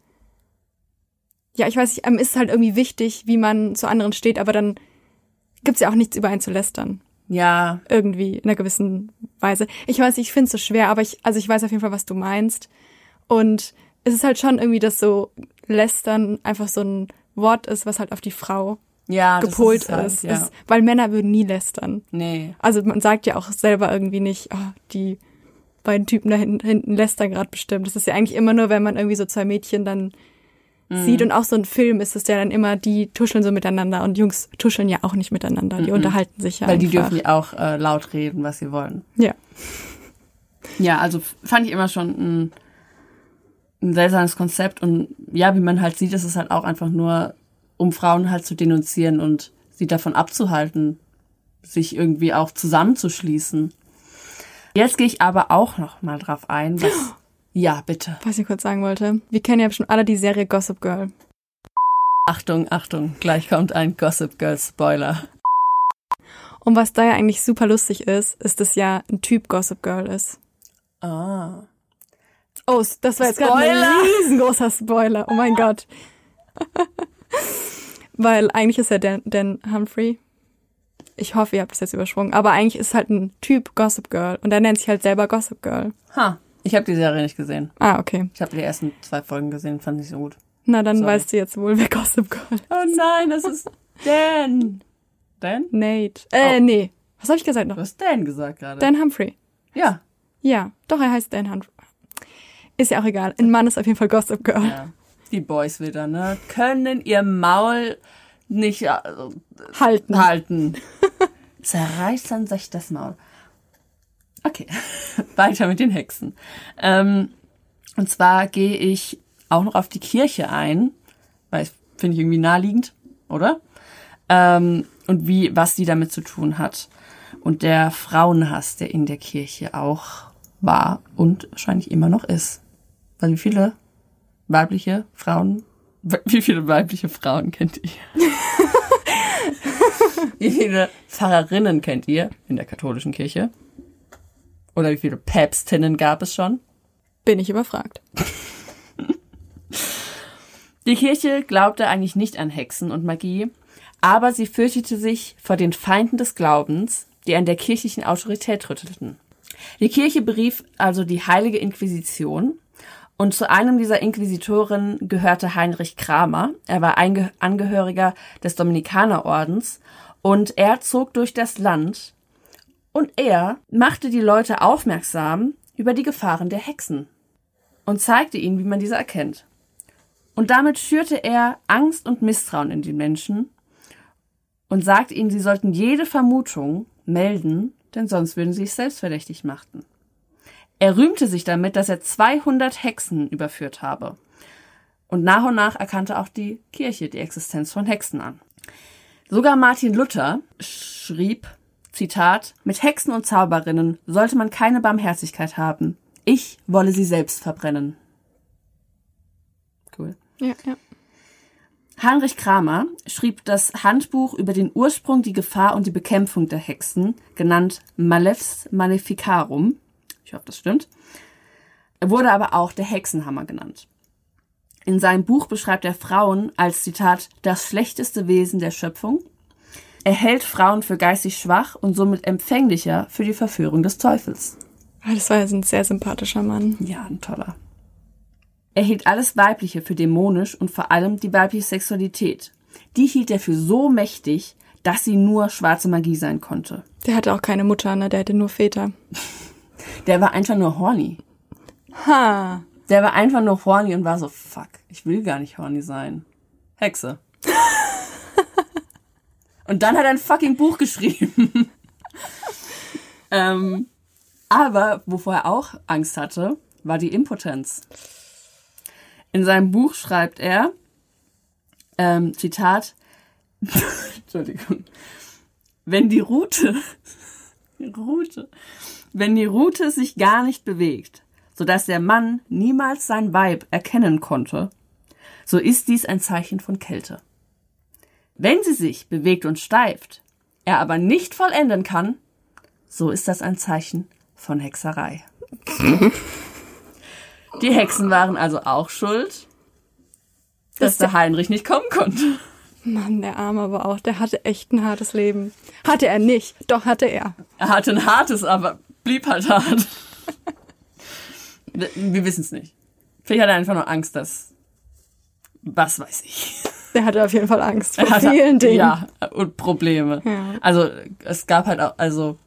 ja, ich weiß nicht, einem ist es halt irgendwie wichtig, wie man zu anderen steht, aber dann gibt's ja auch nichts über einen zu lästern. Ja, Irgendwie in einer gewissen Weise. Ich weiß, ich finde es so schwer, aber ich, also ich weiß auf jeden Fall, was du meinst. Und es ist halt schon irgendwie, dass so lästern einfach so ein Wort ist, was halt auf die Frau ja, das gepolt es halt, ist. Ja. Es, weil Männer würden nie lästern. nee. Also man sagt ja auch selber irgendwie nicht, oh, die beiden Typen da hinten, hinten lästern gerade bestimmt. Das ist ja eigentlich immer nur, wenn man irgendwie so zwei Mädchen dann Mhm. sieht und auch so ein Film ist es ja dann immer, die tuscheln so miteinander und Jungs tuscheln ja auch nicht miteinander, die unterhalten sich ja Mhm. Weil die einfach. dürfen ja auch äh, laut reden, was sie wollen. ja. Ja, also fand ich immer schon ein, ein seltsames Konzept und ja, wie man halt sieht, ist es halt auch einfach nur, um Frauen halt zu denunzieren und sie davon abzuhalten, sich irgendwie auch zusammenzuschließen. Jetzt gehe ich aber auch noch mal drauf ein, was ja bitte. Was ich kurz sagen wollte. Wir kennen ja bestimmt alle die Serie Gossip Girl. Achtung, Achtung, gleich kommt ein Gossip Girl Spoiler. Und was da ja eigentlich super lustig ist, ist, dass ja ein Typ Gossip Girl ist. Ah. Oh, das war jetzt gerade ein riesengroßer Spoiler. Oh mein Gott. Weil eigentlich ist er Dan, Dan Humphrey. Ich hoffe, ihr habt das jetzt übersprungen. Aber eigentlich ist halt ein Typ Gossip Girl. Und er nennt sich halt selber Gossip Girl. Ha, ich habe die Serie nicht gesehen. Ah, okay. Ich habe die ersten zwei Folgen gesehen, fand ich so gut. Na, dann Sorry. weißt du jetzt wohl, wer Gossip Girl ist. Oh nein, das ist Dan. Dan? Nate. Äh, Oh. nee. Was habe ich gesagt noch? Du hast Dan gesagt gerade. Dan Humphrey. Ja. Ja, doch, er heißt Dan Humphrey. Ist ja auch egal. Ein Mann ist auf jeden Fall Gossip Girl. ja. Die Boys wieder, ne? Können ihr Maul nicht äh, Halten. halten. Zerreißt dann sich das Maul. Okay, weiter mit den Hexen. Ähm, und zwar gehe ich auch noch auf die Kirche ein, weil es finde ich irgendwie naheliegend, oder? Ähm, und wie, was die damit zu tun hat. Und der Frauenhass, der in der Kirche auch war und wahrscheinlich immer noch ist. Weil wie viele weibliche Frauen, wie viele weibliche Frauen kennt ihr? Wie viele Pfarrerinnen kennt ihr in der katholischen Kirche? Oder wie viele Päpstinnen gab es schon? Bin ich überfragt. Die Kirche glaubte eigentlich nicht an Hexen und Magie, aber sie fürchtete sich vor den Feinden des Glaubens, die an der kirchlichen Autorität rüttelten. Die Kirche berief also die Heilige Inquisition und zu einem dieser Inquisitoren gehörte Heinrich Kramer. Er war Angehöriger des Dominikanerordens und er zog durch das Land und er machte die Leute aufmerksam über die Gefahren der Hexen und zeigte ihnen, wie man diese erkennt. Und damit schürte er Angst und Misstrauen in die Menschen und sagte ihnen, sie sollten jede Vermutung melden, denn sonst würden sie sich selbst verdächtig machen. Er rühmte sich damit, dass er 200 Hexen überführt habe. Und nach und nach erkannte auch die Kirche die Existenz von Hexen an. Sogar Martin Luther schrieb, Zitat, mit Hexen und Zauberinnen sollte man keine Barmherzigkeit haben. Ich wolle sie selbst verbrennen. Cool. Ja, ja. Heinrich Kramer schrieb das Handbuch über den Ursprung, die Gefahr und die Bekämpfung der Hexen, genannt Malefic Maleficarum. Ich hoffe, das stimmt. Er wurde aber auch der Hexenhammer genannt. In seinem Buch beschreibt er Frauen als Zitat das schlechteste Wesen der Schöpfung. Er hält Frauen für geistig schwach und somit empfänglicher für die Verführung des Teufels. Ah, Das war ja ein sehr sympathischer Mann. Ja, ein toller. Er hielt alles Weibliche für dämonisch und vor allem die weibliche Sexualität. Die hielt er für so mächtig, dass sie nur schwarze Magie sein konnte. Der hatte auch keine Mutter, ne? Der hatte nur Väter. Der war einfach nur horny. Ha. Der war einfach nur horny und war so, fuck, ich will gar nicht horny sein. Hexe. und dann hat er ein fucking Buch geschrieben. ähm, aber wovor er auch Angst hatte, war die Impotenz. In seinem Buch schreibt er, ähm, Zitat, Entschuldigung, wenn die Rute, Rute, wenn die Rute sich gar nicht bewegt, so dass der Mann niemals sein Weib erkennen konnte, so ist dies ein Zeichen von Kälte. Wenn sie sich bewegt und steift, er aber nicht vollenden kann, so ist das ein Zeichen von Hexerei. Die Hexen waren also auch schuld, dass der Heinrich nicht kommen konnte. Mann, der Arme aber auch. Der hatte echt ein hartes Leben. Hatte er nicht. Doch, hatte er. Er hatte ein hartes, aber blieb halt hart. Wir, wir wissen es nicht. Vielleicht hat er einfach nur Angst, dass. Was weiß ich. Der hatte auf jeden Fall Angst vor hatte, vielen Dingen. Ja, und Probleme. Ja. Also es gab halt auch, also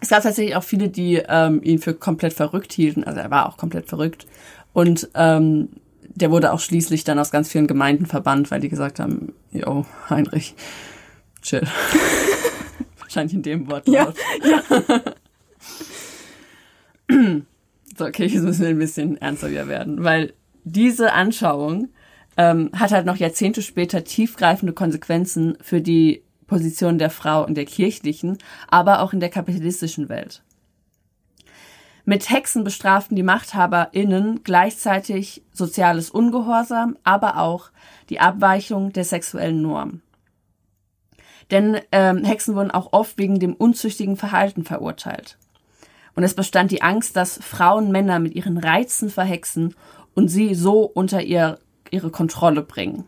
es gab tatsächlich auch viele, die ähm, ihn für komplett verrückt hielten. Also er war auch komplett verrückt. Und ähm, der wurde auch schließlich dann aus ganz vielen Gemeinden verbannt, weil die gesagt haben, yo, Heinrich, chill. Wahrscheinlich in dem Wort. Ja, So, okay, jetzt müssen wir ein bisschen ernster wieder werden, weil diese Anschauung ähm, hat halt noch Jahrzehnte später tiefgreifende Konsequenzen für die Position der Frau in der kirchlichen, aber auch in der kapitalistischen Welt. Mit Hexen bestraften die MachthaberInnen gleichzeitig soziales Ungehorsam, aber auch die Abweichung der sexuellen Norm. Denn ähm, Hexen wurden auch oft wegen dem unzüchtigen Verhalten verurteilt. Und es bestand die Angst, dass Frauen Männer mit ihren Reizen verhexen und sie so unter ihr, ihre Kontrolle bringen.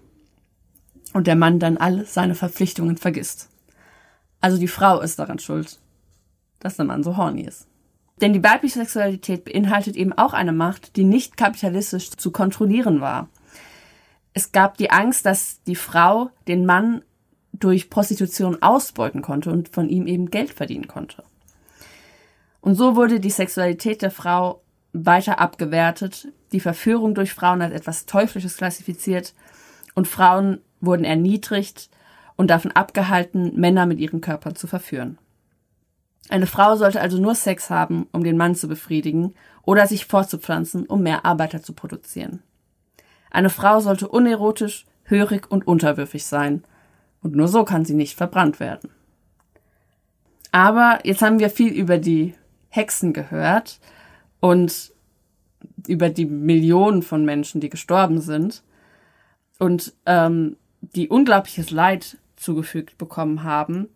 Und der Mann dann alle seine Verpflichtungen vergisst. Also die Frau ist daran schuld, dass der Mann so horny ist. Denn die weibliche Sexualität beinhaltet eben auch eine Macht, die nicht kapitalistisch zu kontrollieren war. Es gab die Angst, dass die Frau den Mann durch Prostitution ausbeuten konnte und von ihm eben Geld verdienen konnte. Und so wurde die Sexualität der Frau weiter abgewertet, die Verführung durch Frauen als etwas Teuflisches klassifiziert und Frauen wurden erniedrigt und davon abgehalten, Männer mit ihren Körpern zu verführen. Eine Frau sollte also nur Sex haben, um den Mann zu befriedigen oder sich fortzupflanzen, um mehr Arbeiter zu produzieren. Eine Frau sollte unerotisch, hörig und unterwürfig sein, und nur so kann sie nicht verbrannt werden. Aber jetzt haben wir viel über die Hexen gehört und über die Millionen von Menschen, die gestorben sind und ähm, die unglaubliches Leid zugefügt bekommen haben.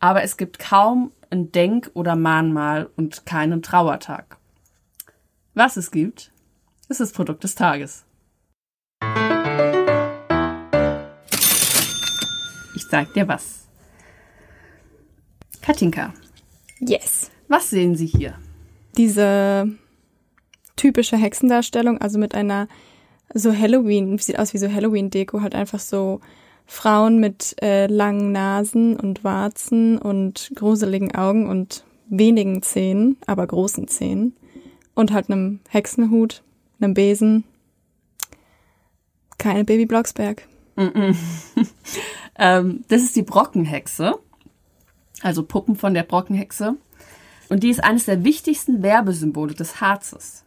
Aber es gibt kaum ein Denk- oder Mahnmal und keinen Trauertag. Was es gibt, ist das Produkt des Tages. Ich sag dir was. Katinka, Yes. was sehen Sie hier? Diese typische Hexendarstellung, also mit einer so Halloween, sieht aus wie so Halloween-Deko, halt einfach so Frauen mit äh, langen Nasen und Warzen und gruseligen Augen und wenigen Zähnen, aber großen Zähnen. Und halt einem Hexenhut, einem Besen. Keine Baby Blocksberg. Ähm, das ist die Brockenhexe, also Puppen von der Brockenhexe. Und die ist eines der wichtigsten Werbesymbole des Harzes.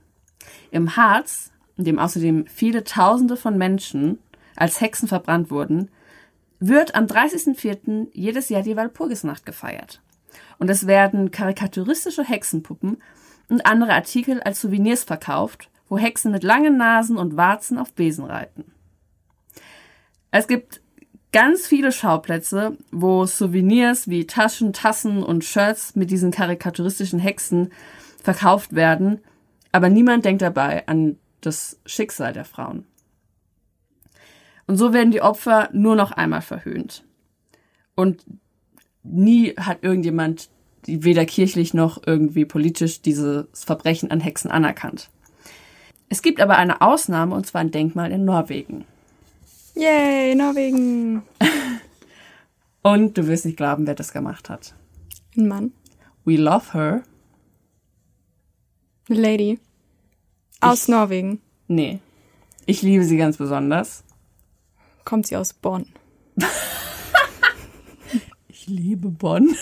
Im Harz, in dem außerdem viele Tausende von Menschen als Hexen verbrannt wurden, wird am 30.04. jedes Jahr die Walpurgisnacht gefeiert. Und es werden karikaturistische Hexenpuppen und andere Artikel als Souvenirs verkauft, wo Hexen mit langen Nasen und Warzen auf Besen reiten. Es gibt ganz viele Schauplätze, wo Souvenirs wie Taschen, Tassen und Shirts mit diesen karikaturistischen Hexen verkauft werden, aber niemand denkt dabei an das Schicksal der Frauen. Und so werden die Opfer nur noch einmal verhöhnt. Und nie hat irgendjemand, weder kirchlich noch irgendwie politisch, dieses Verbrechen an Hexen anerkannt. Es gibt aber eine Ausnahme, und zwar ein Denkmal in Norwegen. Yay, Norwegen. Und du wirst nicht glauben, wer das gemacht hat. Ein Mann. We love her. Eine Lady. Aus Norwegen. Nee. Ich liebe sie ganz besonders. Kommt sie aus Bonn. Ich liebe Bonn.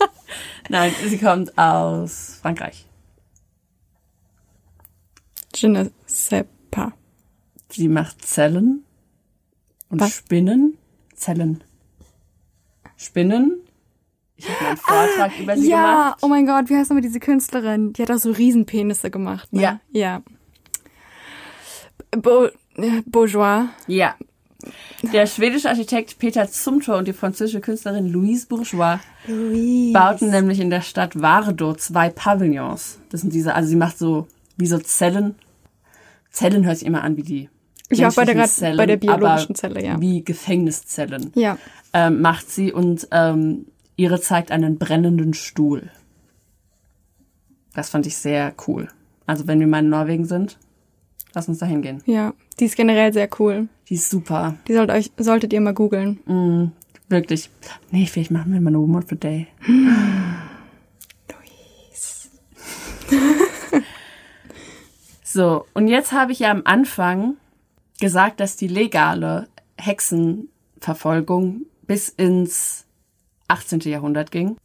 Nein, sie kommt aus Frankreich. Je ne sais pas. Sie macht Zellen und Was? Spinnen. Zellen. Spinnen. Ich habe einen Vortrag über sie ja, gemacht. oh mein Gott, wie heißt nochmal diese Künstlerin? Die hat auch so Riesenpenisse gemacht. Ne? Ja. Ja. Bo äh, Bourgeois. Ja. Der schwedische Architekt Peter Zumthor und die französische Künstlerin Louise Bourgeois bauten nämlich in der Stadt Vardo zwei Pavillons. Das sind diese, also sie macht so wie so Zellen. Zellen hört sich immer an wie die. Ich war bei der, Zellen, bei der biologischen Zelle, ja. Wie Gefängniszellen. Ja. Ähm, macht sie und ähm, ihre zeigt einen brennenden Stuhl. Das fand ich sehr cool. Also wenn wir mal in Norwegen sind, lass uns da hingehen. Ja. Die ist generell sehr cool. Die ist super. Die sollt euch, solltet ihr mal googeln. Wirklich. Nee, vielleicht machen wir mal eine Woman of the Day. so, und jetzt habe ich ja am Anfang gesagt, dass die legale Hexenverfolgung bis ins 18. Jahrhundert ging.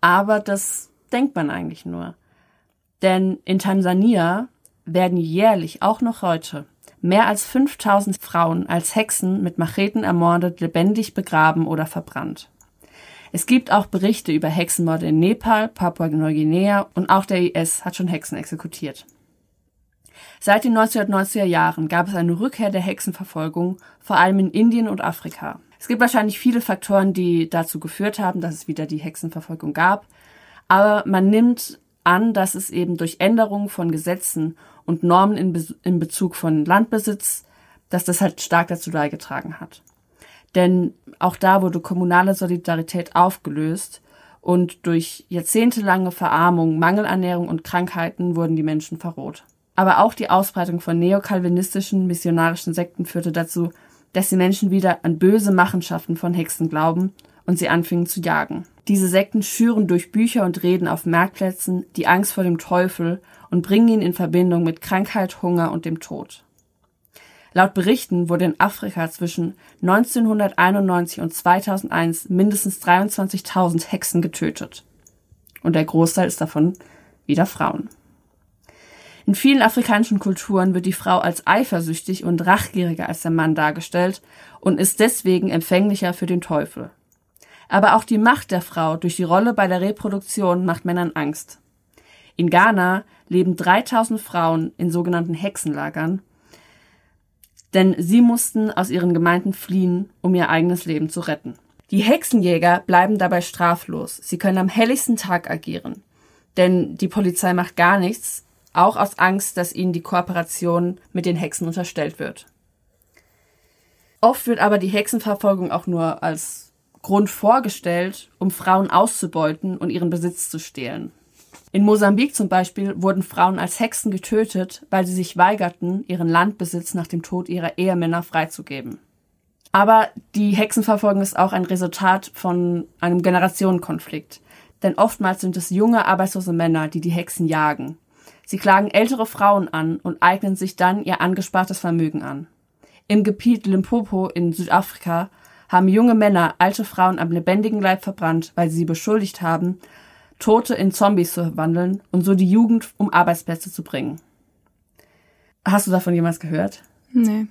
Aber das denkt man eigentlich nur. Denn in Tansania werden jährlich, auch noch heute, mehr als 5000 Frauen als Hexen mit Macheten ermordet, lebendig begraben oder verbrannt. Es gibt auch Berichte über Hexenmorde in Nepal, Papua-Neuguinea und auch der IS hat schon Hexen exekutiert. Seit den 1990er Jahren gab es eine Rückkehr der Hexenverfolgung, vor allem in Indien und Afrika. Es gibt wahrscheinlich viele Faktoren, die dazu geführt haben, dass es wieder die Hexenverfolgung gab, aber man nimmt an, dass es eben durch Änderungen von Gesetzen und Normen in, Be in Bezug von Landbesitz, dass das halt stark dazu beigetragen hat. Denn auch da wurde kommunale Solidarität aufgelöst und durch jahrzehntelange Verarmung, Mangelernährung und Krankheiten wurden die Menschen verroht. Aber auch die Ausbreitung von neokalvinistischen, missionarischen Sekten führte dazu, dass die Menschen wieder an böse Machenschaften von Hexen glauben und sie anfingen zu jagen. Diese Sekten schüren durch Bücher und Reden auf Marktplätzen die Angst vor dem Teufel und bringen ihn in Verbindung mit Krankheit, Hunger und dem Tod. Laut Berichten wurde in Afrika zwischen 1991 und 2001 mindestens 23.000 Hexen getötet. Und der Großteil ist davon wieder Frauen. In vielen afrikanischen Kulturen wird die Frau als eifersüchtig und rachgieriger als der Mann dargestellt und ist deswegen empfänglicher für den Teufel. Aber auch die Macht der Frau durch die Rolle bei der Reproduktion macht Männern Angst. In Ghana leben 3000 Frauen in sogenannten Hexenlagern, denn sie mussten aus ihren Gemeinden fliehen, um ihr eigenes Leben zu retten. Die Hexenjäger bleiben dabei straflos. Sie können am helllichsten Tag agieren. Denn die Polizei macht gar nichts, auch aus Angst, dass ihnen die Kooperation mit den Hexen unterstellt wird. Oft wird aber die Hexenverfolgung auch nur als Grund vorgestellt, um Frauen auszubeuten und ihren Besitz zu stehlen. In Mosambik zum Beispiel wurden Frauen als Hexen getötet, weil sie sich weigerten, ihren Landbesitz nach dem Tod ihrer Ehemänner freizugeben. Aber die Hexenverfolgung ist auch ein Resultat von einem Generationenkonflikt. Denn oftmals sind es junge, arbeitslose Männer, die die Hexen jagen. Sie klagen ältere Frauen an und eignen sich dann ihr angespartes Vermögen an. Im Gebiet Limpopo in Südafrika haben junge Männer alte Frauen am lebendigen Leib verbrannt, weil sie sie beschuldigt haben, Tote in Zombies zu verwandeln und so die Jugend um Arbeitsplätze zu bringen. Hast du davon jemals gehört? Nee.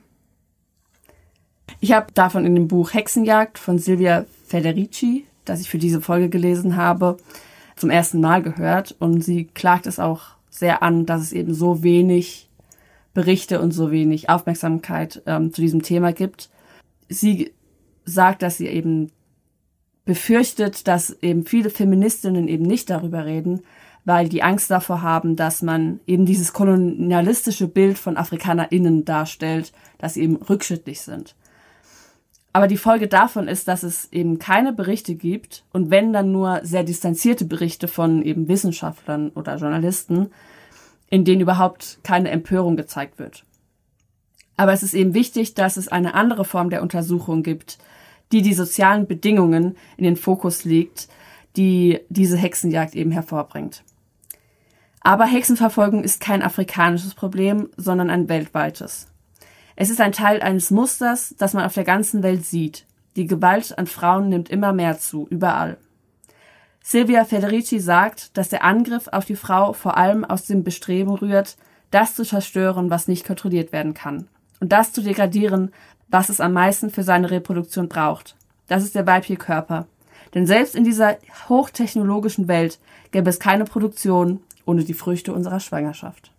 Ich habe davon in dem Buch Hexenjagd von Silvia Federici, das ich für diese Folge gelesen habe, zum ersten Mal gehört und sie klagt es auch sehr an, dass es eben so wenig Berichte und so wenig Aufmerksamkeit ähm, zu diesem Thema gibt. Sie sagt, dass sie eben befürchtet, dass eben viele Feministinnen eben nicht darüber reden, weil die Angst davor haben, dass man eben dieses kolonialistische Bild von AfrikanerInnen darstellt, dass sie eben rückschrittlich sind. Aber die Folge davon ist, dass es eben keine Berichte gibt und wenn dann nur sehr distanzierte Berichte von eben Wissenschaftlern oder Journalisten, in denen überhaupt keine Empörung gezeigt wird. Aber es ist eben wichtig, dass es eine andere Form der Untersuchung gibt, die die sozialen Bedingungen in den Fokus legt, die diese Hexenjagd eben hervorbringt. Aber Hexenverfolgung ist kein afrikanisches Problem, sondern ein weltweites. Es ist ein Teil eines Musters, das man auf der ganzen Welt sieht. Die Gewalt an Frauen nimmt immer mehr zu, überall. Silvia Federici sagt, dass der Angriff auf die Frau vor allem aus dem Bestreben rührt, das zu zerstören, was nicht kontrolliert werden kann. Und das zu degradieren, was es am meisten für seine Reproduktion braucht. Das ist der weibliche Körper. Denn selbst in dieser hochtechnologischen Welt gäbe es keine Produktion, ohne die Früchte unserer Schwangerschaft.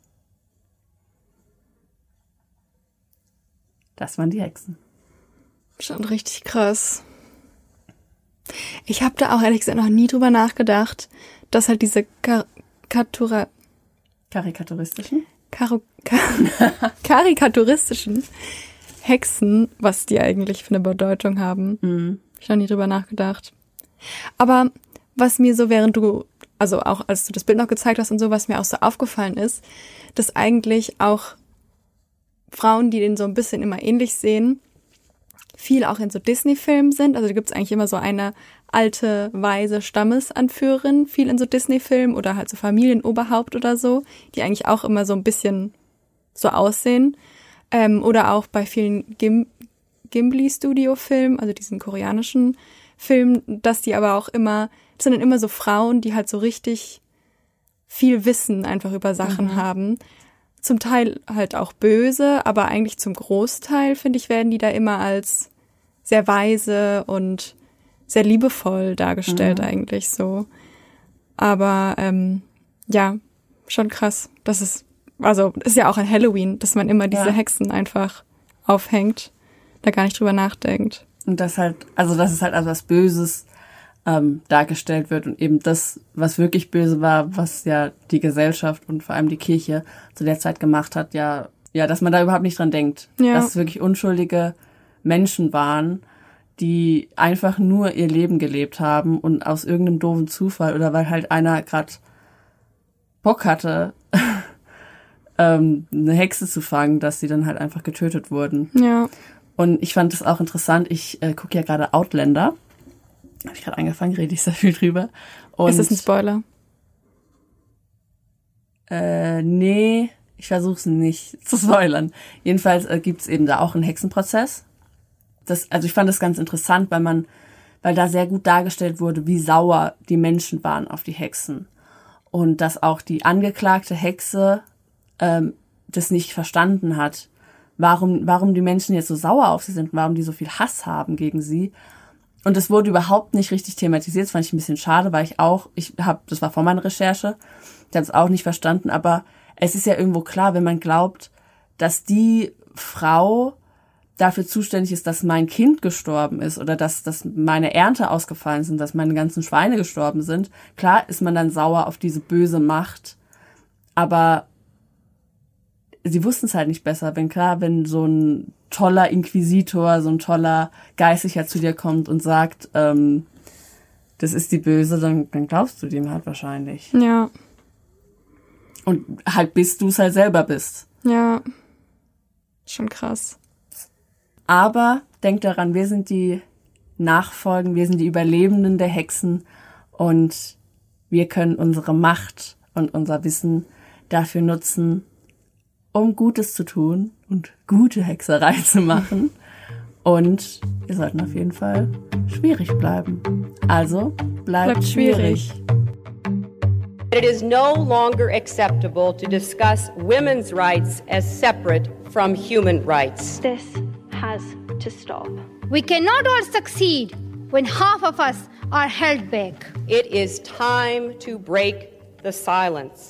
Das waren die Hexen. Schon richtig krass. Ich habe da auch ehrlich gesagt noch nie drüber nachgedacht, dass halt diese Karikatura Karikaturistischen? Kar karikaturistischen Hexen, was die eigentlich für eine Bedeutung haben. Mhm. Hab ich noch nie drüber nachgedacht. Aber was mir so, während du also auch als du das Bild noch gezeigt hast und so, was mir auch so aufgefallen ist, dass eigentlich auch Frauen, die den so ein bisschen immer ähnlich sehen, viel auch in so Disney-Filmen sind. Also da gibt's eigentlich immer so eine alte, weise Stammesanführerin, viel in so Disney-Filmen oder halt so Familienoberhaupt oder so, die eigentlich auch immer so ein bisschen so aussehen. Ähm, oder auch bei vielen Gim Gimli-Studio-Filmen, also diesen koreanischen Filmen, dass die aber auch immer das sind dann immer so Frauen, die halt so richtig viel Wissen einfach über Sachen mhm. haben. Zum Teil halt auch böse, aber eigentlich zum Großteil, finde ich, werden die da immer als sehr weise und sehr liebevoll dargestellt, mhm. eigentlich so. Aber ähm, ja, schon krass. Das ist, also ist ja auch ein Halloween, dass man immer diese ja. Hexen einfach aufhängt, da gar nicht drüber nachdenkt. Und das halt, also das ist halt also was Böses ähm, dargestellt wird und eben das, was wirklich böse war, was ja die Gesellschaft und vor allem die Kirche zu der Zeit gemacht hat, ja, ja, dass man da überhaupt nicht dran denkt. Ja. Dass es wirklich unschuldige Menschen waren, die einfach nur ihr Leben gelebt haben und aus irgendeinem doofen Zufall oder weil halt einer gerade Bock hatte, ähm, eine Hexe zu fangen, dass sie dann halt einfach getötet wurden. Ja. Und ich fand es auch interessant, ich äh, gucke ja gerade Outlander habe ich gerade angefangen, rede ich sehr viel drüber. Und, ist das ein Spoiler? Äh, nee, ich versuche es nicht zu spoilern. Jedenfalls äh, gibt es eben da auch einen Hexenprozess. Das, also ich fand das ganz interessant, weil man, weil da sehr gut dargestellt wurde, wie sauer die Menschen waren auf die Hexen. Und dass auch die angeklagte Hexe ähm, das nicht verstanden hat, warum, warum die Menschen jetzt so sauer auf sie sind, warum die so viel Hass haben gegen sie. Und es wurde überhaupt nicht richtig thematisiert. Das fand ich ein bisschen schade, weil ich auch, ich habe, das war vor meiner Recherche, ich habe es auch nicht verstanden, aber es ist ja irgendwo klar, wenn man glaubt, dass die Frau dafür zuständig ist, dass mein Kind gestorben ist oder dass, dass meine Ernte ausgefallen sind, dass meine ganzen Schweine gestorben sind. Klar ist man dann sauer auf diese böse Macht, aber sie wussten es halt nicht besser. Wenn klar, wenn so ein toller Inquisitor, so ein toller Geistlicher zu dir kommt und sagt, ähm, das ist die Böse, dann, dann glaubst du dem halt wahrscheinlich. Ja. Und halt bis du es halt selber bist. Ja. Schon krass. Aber denk daran, wir sind die Nachfolgen, wir sind die Überlebenden der Hexen und wir können unsere Macht und unser Wissen dafür nutzen, um Gutes zu tun und gute Hexerei zu machen. Und wir sollten auf jeden Fall schwierig bleiben. Also bleibt, bleibt schwierig. It is no longer acceptable to discuss women's rights as separate from human rights. This has to stop. We cannot all succeed when half of us are held back. It is time to break the silence.